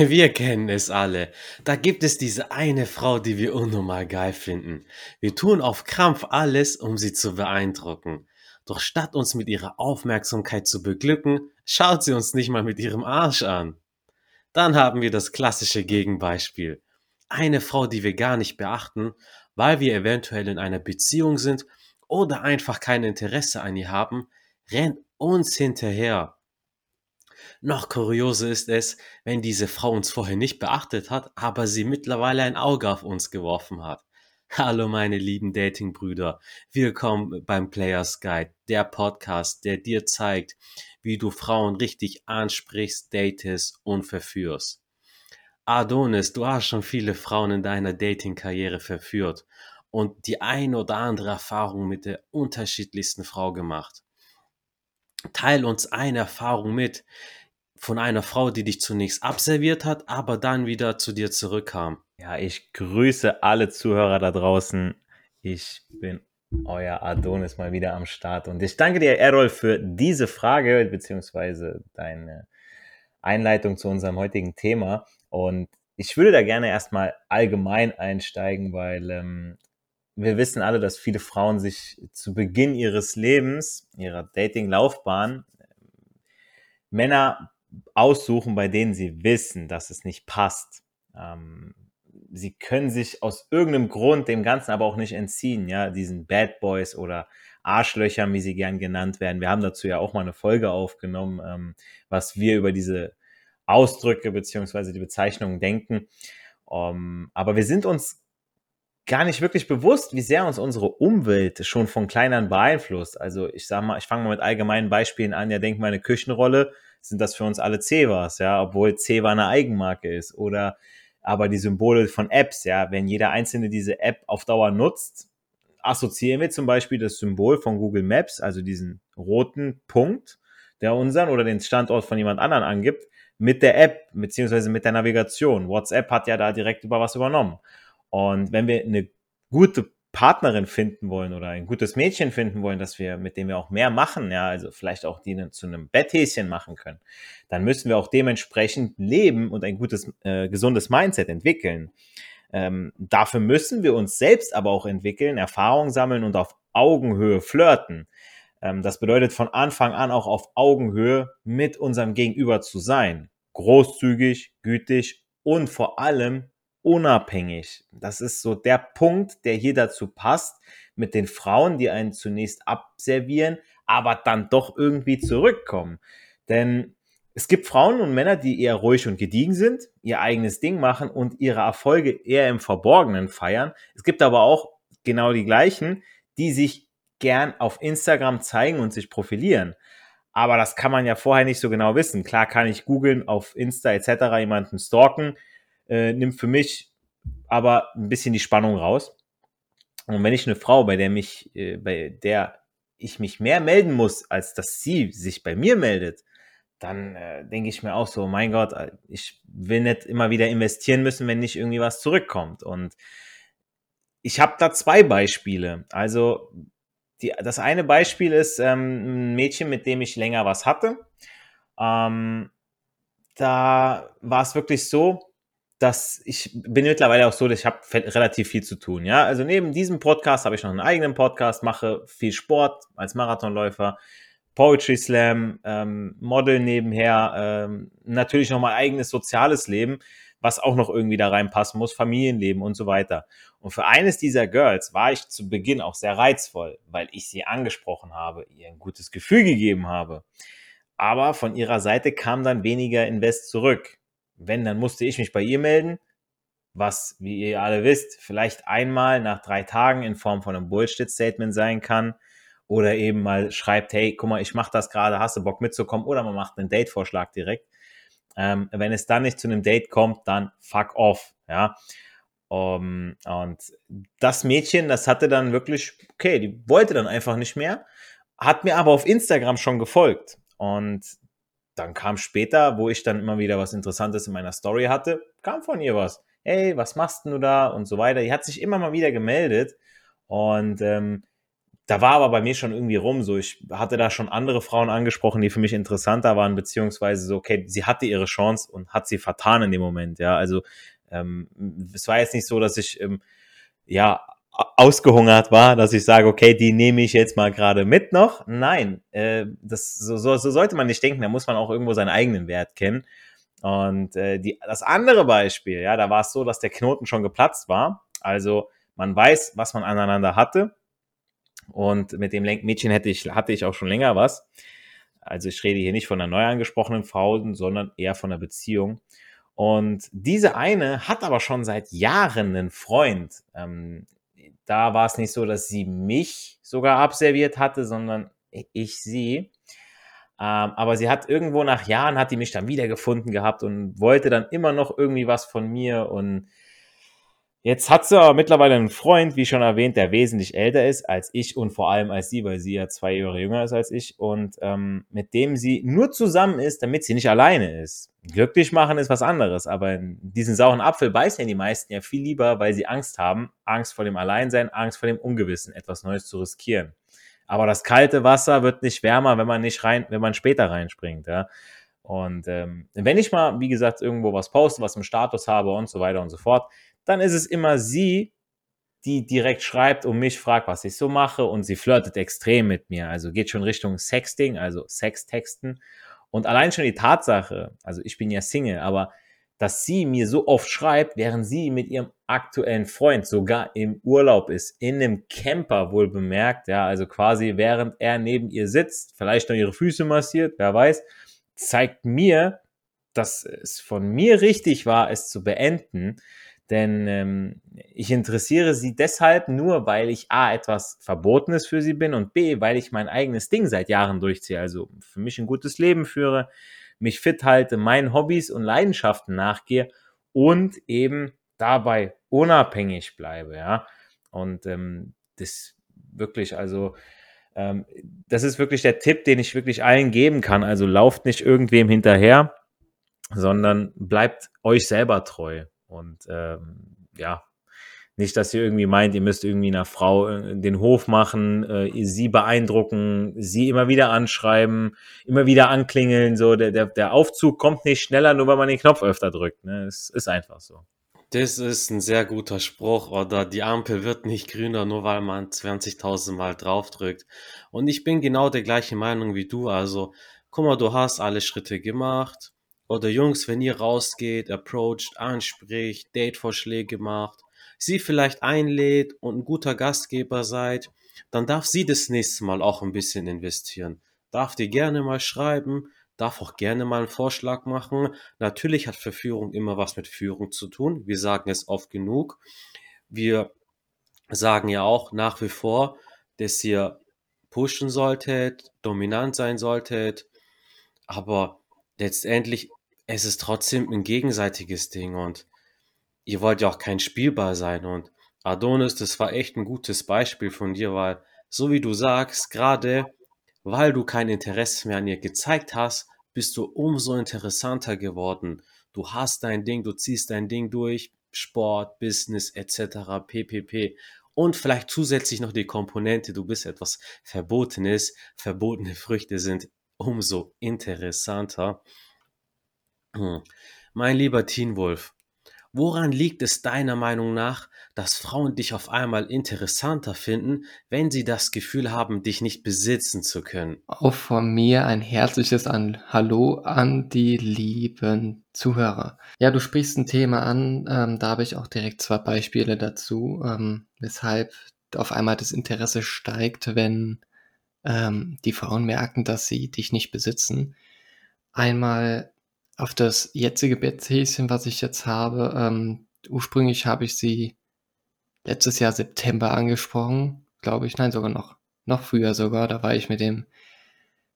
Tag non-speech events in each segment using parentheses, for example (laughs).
(laughs) Wir kennen es alle. Da gibt es diese eine Frau, die wir unnormal geil finden. Wir tun auf Krampf alles, um sie zu beeindrucken. Doch statt uns mit ihrer Aufmerksamkeit zu beglücken, schaut sie uns nicht mal mit ihrem Arsch an. Dann haben wir das klassische Gegenbeispiel. Eine Frau, die wir gar nicht beachten, weil wir eventuell in einer Beziehung sind oder einfach kein Interesse an ihr haben, rennt uns hinterher. Noch kurioser ist es, wenn diese Frau uns vorher nicht beachtet hat, aber sie mittlerweile ein Auge auf uns geworfen hat. Hallo meine lieben Datingbrüder, willkommen beim Players Guide, der Podcast, der dir zeigt, wie du Frauen richtig ansprichst, datest und verführst. Adonis, du hast schon viele Frauen in deiner Dating-Karriere verführt und die ein oder andere Erfahrung mit der unterschiedlichsten Frau gemacht. Teil uns eine Erfahrung mit, von einer Frau, die dich zunächst abserviert hat, aber dann wieder zu dir zurückkam. Ja, ich grüße alle Zuhörer da draußen. Ich bin euer Adonis mal wieder am Start und ich danke dir, Errol, für diese Frage beziehungsweise deine Einleitung zu unserem heutigen Thema. Und ich würde da gerne erstmal allgemein einsteigen, weil ähm, wir wissen alle, dass viele Frauen sich zu Beginn ihres Lebens, ihrer Dating-Laufbahn, Männer aussuchen, bei denen sie wissen, dass es nicht passt. Ähm, sie können sich aus irgendeinem Grund dem Ganzen aber auch nicht entziehen, ja, diesen Bad Boys oder Arschlöchern, wie sie gern genannt werden. Wir haben dazu ja auch mal eine Folge aufgenommen, ähm, was wir über diese Ausdrücke beziehungsweise die Bezeichnungen denken. Um, ähm, aber wir sind uns gar nicht wirklich bewusst, wie sehr uns unsere Umwelt schon von klein beeinflusst. Also ich sag mal, ich fange mal mit allgemeinen Beispielen an. Ja, denk mal eine Küchenrolle sind das für uns alle Cevas, ja, obwohl Ceva eine Eigenmarke ist. Oder aber die Symbole von Apps, ja, wenn jeder einzelne diese App auf Dauer nutzt, assoziieren wir zum Beispiel das Symbol von Google Maps, also diesen roten Punkt, der unseren oder den Standort von jemand anderen angibt, mit der App beziehungsweise mit der Navigation. WhatsApp hat ja da direkt über was übernommen. Und wenn wir eine gute Partnerin finden wollen oder ein gutes Mädchen finden wollen, dass wir, mit dem wir auch mehr machen, ja, also vielleicht auch die zu einem Betthäschen machen können, dann müssen wir auch dementsprechend leben und ein gutes, äh, gesundes Mindset entwickeln. Ähm, dafür müssen wir uns selbst aber auch entwickeln, Erfahrung sammeln und auf Augenhöhe flirten. Ähm, das bedeutet von Anfang an auch auf Augenhöhe mit unserem Gegenüber zu sein. Großzügig, gütig und vor allem unabhängig. Das ist so der Punkt, der hier dazu passt, mit den Frauen, die einen zunächst abservieren, aber dann doch irgendwie zurückkommen. Denn es gibt Frauen und Männer, die eher ruhig und gediegen sind, ihr eigenes Ding machen und ihre Erfolge eher im Verborgenen feiern. Es gibt aber auch genau die gleichen, die sich gern auf Instagram zeigen und sich profilieren. Aber das kann man ja vorher nicht so genau wissen. Klar kann ich googeln, auf Insta etc. jemanden stalken äh, nimmt für mich aber ein bisschen die Spannung raus. Und wenn ich eine Frau, bei der mich, äh, bei der ich mich mehr melden muss, als dass sie sich bei mir meldet, dann äh, denke ich mir auch so, mein Gott, äh, ich will nicht immer wieder investieren müssen, wenn nicht irgendwie was zurückkommt. Und ich habe da zwei Beispiele. Also die, das eine Beispiel ist ähm, ein Mädchen, mit dem ich länger was hatte. Ähm, da war es wirklich so, dass ich bin mittlerweile auch so, dass ich habe relativ viel zu tun. Ja, also neben diesem Podcast habe ich noch einen eigenen Podcast, mache viel Sport als Marathonläufer, Poetry Slam, ähm, Model nebenher, ähm, natürlich noch mein eigenes soziales Leben, was auch noch irgendwie da reinpassen muss, Familienleben und so weiter. Und für eines dieser Girls war ich zu Beginn auch sehr reizvoll, weil ich sie angesprochen habe, ihr ein gutes Gefühl gegeben habe. Aber von ihrer Seite kam dann weniger Invest zurück. Wenn, dann musste ich mich bei ihr melden, was, wie ihr alle wisst, vielleicht einmal nach drei Tagen in Form von einem Bullshit-Statement sein kann. Oder eben mal schreibt, hey, guck mal, ich mache das gerade, hast du Bock mitzukommen? Oder man macht einen Date-Vorschlag direkt. Ähm, wenn es dann nicht zu einem Date kommt, dann fuck off, ja. Um, und das Mädchen, das hatte dann wirklich, okay, die wollte dann einfach nicht mehr, hat mir aber auf Instagram schon gefolgt. Und dann kam später, wo ich dann immer wieder was Interessantes in meiner Story hatte, kam von ihr was. Hey, was machst du da? Und so weiter. Die hat sich immer mal wieder gemeldet. Und ähm, da war aber bei mir schon irgendwie rum. So, ich hatte da schon andere Frauen angesprochen, die für mich interessanter waren, beziehungsweise so, okay, sie hatte ihre Chance und hat sie vertan in dem Moment. Ja, also ähm, es war jetzt nicht so, dass ich ähm, ja ausgehungert war, dass ich sage, okay, die nehme ich jetzt mal gerade mit noch. Nein, äh, das so, so, so sollte man nicht denken. Da muss man auch irgendwo seinen eigenen Wert kennen. Und äh, die, das andere Beispiel, ja, da war es so, dass der Knoten schon geplatzt war. Also man weiß, was man aneinander hatte und mit dem Mädchen hätte ich, hatte ich auch schon länger was. Also ich rede hier nicht von einer neu angesprochenen Frau, sondern eher von einer Beziehung. Und diese eine hat aber schon seit Jahren einen Freund. Ähm, da war es nicht so, dass sie mich sogar abserviert hatte, sondern ich sie. Ähm, aber sie hat irgendwo nach Jahren hat die mich dann wiedergefunden gehabt und wollte dann immer noch irgendwie was von mir und Jetzt hat sie aber mittlerweile einen Freund, wie schon erwähnt, der wesentlich älter ist als ich und vor allem als sie, weil sie ja zwei Jahre jünger ist als ich und ähm, mit dem sie nur zusammen ist, damit sie nicht alleine ist. Glücklich machen ist was anderes, aber diesen sauren Apfel beißen die meisten ja viel lieber, weil sie Angst haben, Angst vor dem Alleinsein, Angst vor dem Ungewissen, etwas Neues zu riskieren. Aber das kalte Wasser wird nicht wärmer, wenn man nicht rein, wenn man später reinspringt, ja. Und ähm, wenn ich mal, wie gesagt, irgendwo was poste, was im Status habe und so weiter und so fort, dann ist es immer sie, die direkt schreibt und mich fragt, was ich so mache und sie flirtet extrem mit mir. Also geht schon Richtung Sexting, also Sextexten. Und allein schon die Tatsache, also ich bin ja Single, aber dass sie mir so oft schreibt, während sie mit ihrem aktuellen Freund sogar im Urlaub ist, in einem Camper wohl bemerkt, ja, also quasi während er neben ihr sitzt, vielleicht noch ihre Füße massiert, wer weiß, zeigt mir, dass es von mir richtig war, es zu beenden, denn ähm, ich interessiere sie deshalb nur, weil ich A, etwas Verbotenes für sie bin und B, weil ich mein eigenes Ding seit Jahren durchziehe. Also für mich ein gutes Leben führe, mich fit halte, meinen Hobbys und Leidenschaften nachgehe und eben dabei unabhängig bleibe. Ja? Und ähm, das wirklich, also ähm, das ist wirklich der Tipp, den ich wirklich allen geben kann. Also lauft nicht irgendwem hinterher, sondern bleibt euch selber treu. Und ähm, ja, nicht, dass ihr irgendwie meint, ihr müsst irgendwie einer Frau äh, den Hof machen, äh, sie beeindrucken, sie immer wieder anschreiben, immer wieder anklingeln. So, der, der, der Aufzug kommt nicht schneller, nur weil man den Knopf öfter drückt. Ne? Es ist einfach so. Das ist ein sehr guter Spruch, oder die Ampel wird nicht grüner, nur weil man 20.000 Mal draufdrückt. Und ich bin genau der gleichen Meinung wie du. Also, guck mal, du hast alle Schritte gemacht oder Jungs, wenn ihr rausgeht, approacht, anspricht, Datevorschläge macht, sie vielleicht einlädt und ein guter Gastgeber seid, dann darf sie das nächste Mal auch ein bisschen investieren. Darf dir gerne mal schreiben, darf auch gerne mal einen Vorschlag machen. Natürlich hat Verführung immer was mit Führung zu tun. Wir sagen es oft genug. Wir sagen ja auch nach wie vor, dass ihr pushen solltet, dominant sein solltet, aber letztendlich es ist trotzdem ein gegenseitiges Ding und ihr wollt ja auch kein Spielball sein und Adonis, das war echt ein gutes Beispiel von dir, weil so wie du sagst, gerade weil du kein Interesse mehr an ihr gezeigt hast, bist du umso interessanter geworden. Du hast dein Ding, du ziehst dein Ding durch, Sport, Business etc. ppp. Und vielleicht zusätzlich noch die Komponente, du bist etwas Verbotenes. Verbotene Früchte sind umso interessanter. Hm. Mein lieber Teen-Wolf, woran liegt es deiner Meinung nach, dass Frauen dich auf einmal interessanter finden, wenn sie das Gefühl haben, dich nicht besitzen zu können? Auch von mir ein herzliches an Hallo an die lieben Zuhörer. Ja, du sprichst ein Thema an, ähm, da habe ich auch direkt zwei Beispiele dazu, ähm, weshalb auf einmal das Interesse steigt, wenn ähm, die Frauen merken, dass sie dich nicht besitzen. Einmal auf das jetzige Betthäschen, was ich jetzt habe, ähm, ursprünglich habe ich sie letztes Jahr September angesprochen, glaube ich, nein, sogar noch, noch früher sogar, da war ich mit dem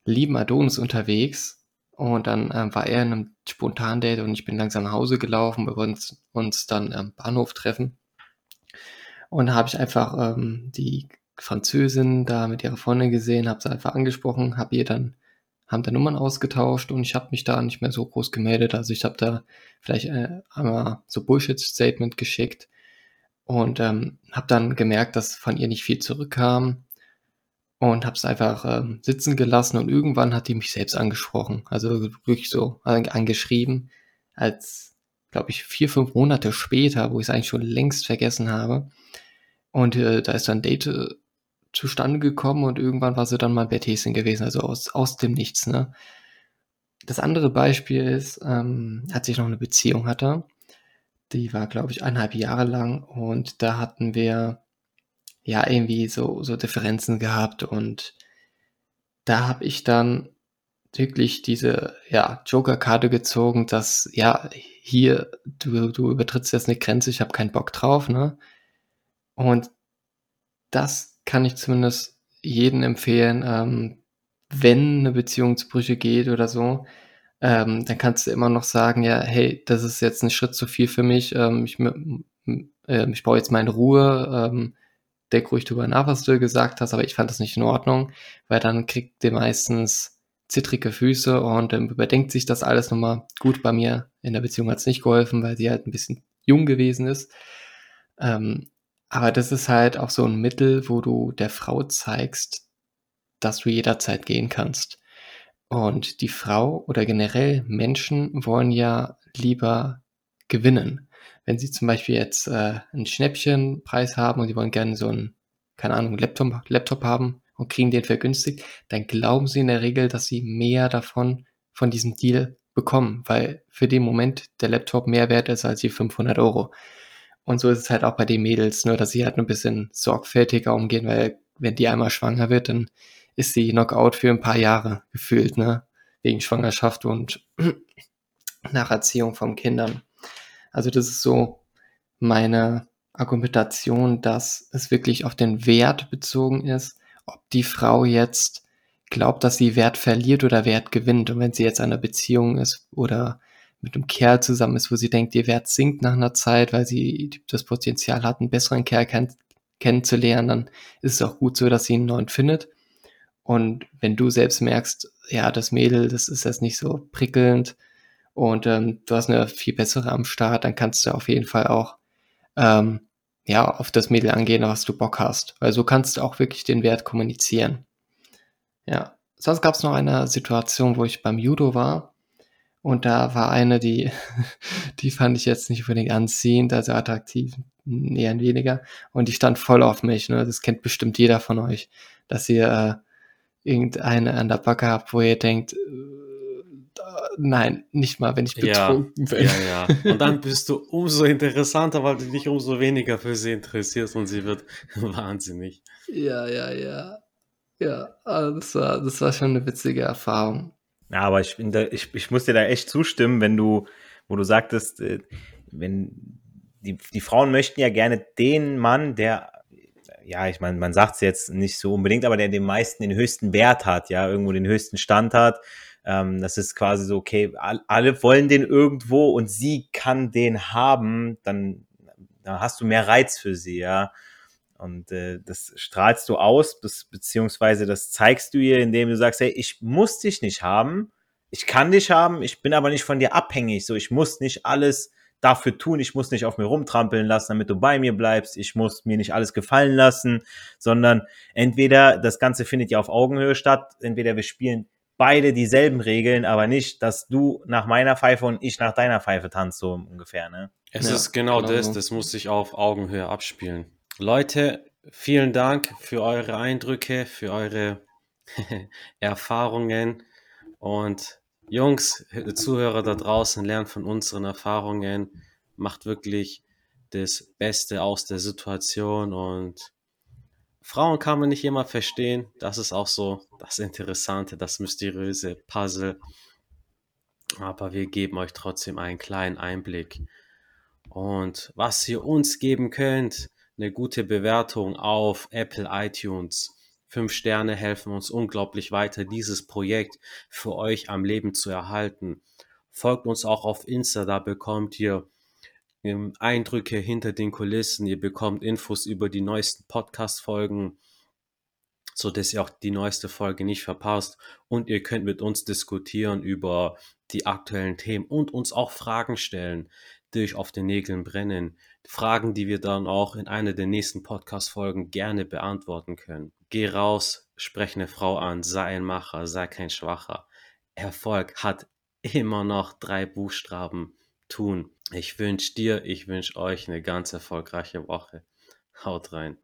lieben Adonis unterwegs und dann ähm, war er in einem Spontan-Date und ich bin langsam nach Hause gelaufen, wir wollten uns dann am Bahnhof treffen. Und da habe ich einfach ähm, die Französin da mit ihrer Freundin gesehen, habe sie einfach angesprochen, habe ihr dann haben da Nummern ausgetauscht und ich habe mich da nicht mehr so groß gemeldet. Also ich habe da vielleicht äh, einmal so Bullshit-Statement geschickt und ähm, habe dann gemerkt, dass von ihr nicht viel zurückkam. und habe es einfach ähm, sitzen gelassen und irgendwann hat die mich selbst angesprochen, also wirklich so angeschrieben, als glaube ich vier, fünf Monate später, wo ich es eigentlich schon längst vergessen habe. Und äh, da ist dann Date äh, zustande gekommen und irgendwann war sie dann mal bei Häschen gewesen, also aus, aus dem Nichts. Ne? Das andere Beispiel ist, ähm, als ich noch eine Beziehung hatte, die war, glaube ich, eineinhalb Jahre lang und da hatten wir ja irgendwie so, so Differenzen gehabt und da habe ich dann wirklich diese ja, Joker-Karte gezogen, dass ja, hier, du, du übertrittst jetzt eine Grenze, ich habe keinen Bock drauf, ne? Und das kann ich zumindest jedem empfehlen, ähm, wenn eine Beziehung zu Brüche geht oder so, ähm, dann kannst du immer noch sagen, ja, hey, das ist jetzt ein Schritt zu viel für mich, ähm, ich, äh, ich brauche jetzt meine Ruhe, ähm, denk ruhig drüber nach, was du gesagt hast, aber ich fand das nicht in Ordnung, weil dann kriegt der meistens zittrige Füße und ähm, überdenkt sich das alles nochmal. Gut, bei mir in der Beziehung hat es nicht geholfen, weil sie halt ein bisschen jung gewesen ist. Ähm, aber das ist halt auch so ein Mittel, wo du der Frau zeigst, dass du jederzeit gehen kannst. Und die Frau oder generell Menschen wollen ja lieber gewinnen. Wenn sie zum Beispiel jetzt äh, einen Schnäppchenpreis haben und die wollen gerne so einen, keine Ahnung, Laptop, Laptop haben und kriegen den vergünstigt, dann glauben sie in der Regel, dass sie mehr davon, von diesem Deal bekommen, weil für den Moment der Laptop mehr wert ist als die 500 Euro. Und so ist es halt auch bei den Mädels, nur dass sie halt ein bisschen sorgfältiger umgehen, weil wenn die einmal schwanger wird, dann ist sie Knockout für ein paar Jahre gefühlt, ne? Wegen Schwangerschaft und (clears throat) Nacherziehung von Kindern. Also das ist so meine Argumentation, dass es wirklich auf den Wert bezogen ist, ob die Frau jetzt glaubt, dass sie Wert verliert oder Wert gewinnt. Und wenn sie jetzt in einer Beziehung ist oder mit einem Kerl zusammen ist, wo sie denkt, ihr Wert sinkt nach einer Zeit, weil sie das Potenzial hat, einen besseren Kerl kenn kennenzulernen, dann ist es auch gut so, dass sie einen neuen findet. Und wenn du selbst merkst, ja, das Mädel, das ist jetzt nicht so prickelnd, und ähm, du hast eine viel bessere am Start, dann kannst du auf jeden Fall auch ähm, ja auf das Mädel angehen, was du Bock hast. Weil so kannst du auch wirklich den Wert kommunizieren. Ja. Sonst gab es noch eine Situation, wo ich beim Judo war und da war eine, die, (laughs) die fand ich jetzt nicht unbedingt anziehend, also attraktiv, eher weniger. Und die stand voll auf mich. Ne? Das kennt bestimmt jeder von euch, dass ihr äh, irgendeine an der Backe habt, wo ihr denkt, nein, nicht mal, wenn ich betrunken ja, bin. Ja, ja. Und dann bist du umso interessanter, weil du dich umso weniger für sie interessierst und sie wird (laughs) wahnsinnig. Ja, ja, ja. Ja, also das war, das war schon eine witzige Erfahrung. Ja, aber ich, da, ich, ich muss dir da echt zustimmen, wenn du, wo du sagtest, äh, wenn die, die Frauen möchten ja gerne den Mann, der ja, ich meine, man sagt es jetzt nicht so unbedingt, aber der den meisten den höchsten Wert hat, ja, irgendwo den höchsten Stand hat, ähm, das ist quasi so, okay, alle wollen den irgendwo und sie kann den haben, dann, dann hast du mehr Reiz für sie, ja. Und äh, das strahlst du aus, das, beziehungsweise das zeigst du ihr, indem du sagst, hey, ich muss dich nicht haben, ich kann dich haben, ich bin aber nicht von dir abhängig, so ich muss nicht alles dafür tun, ich muss nicht auf mir rumtrampeln lassen, damit du bei mir bleibst, ich muss mir nicht alles gefallen lassen, sondern entweder das Ganze findet ja auf Augenhöhe statt, entweder wir spielen beide dieselben Regeln, aber nicht, dass du nach meiner Pfeife und ich nach deiner Pfeife tanzt, so ungefähr, ne? Es ja, ist genau, genau das, das muss sich auf Augenhöhe abspielen. Leute, vielen Dank für eure Eindrücke, für eure (laughs) Erfahrungen und Jungs, Zuhörer da draußen, lernt von unseren Erfahrungen, macht wirklich das Beste aus der Situation und Frauen kann man nicht immer verstehen. Das ist auch so das Interessante, das mysteriöse Puzzle. Aber wir geben euch trotzdem einen kleinen Einblick. Und was ihr uns geben könnt, eine gute Bewertung auf Apple iTunes. Fünf Sterne helfen uns unglaublich weiter, dieses Projekt für euch am Leben zu erhalten. Folgt uns auch auf Insta, da bekommt ihr Eindrücke hinter den Kulissen. Ihr bekommt Infos über die neuesten Podcast-Folgen, so dass ihr auch die neueste Folge nicht verpasst. Und ihr könnt mit uns diskutieren über die aktuellen Themen und uns auch Fragen stellen, die euch auf den Nägeln brennen. Fragen, die wir dann auch in einer der nächsten Podcast-Folgen gerne beantworten können. Geh raus, sprech eine Frau an, sei ein Macher, sei kein Schwacher. Erfolg hat immer noch drei Buchstaben. Tun. Ich wünsche dir, ich wünsche euch eine ganz erfolgreiche Woche. Haut rein.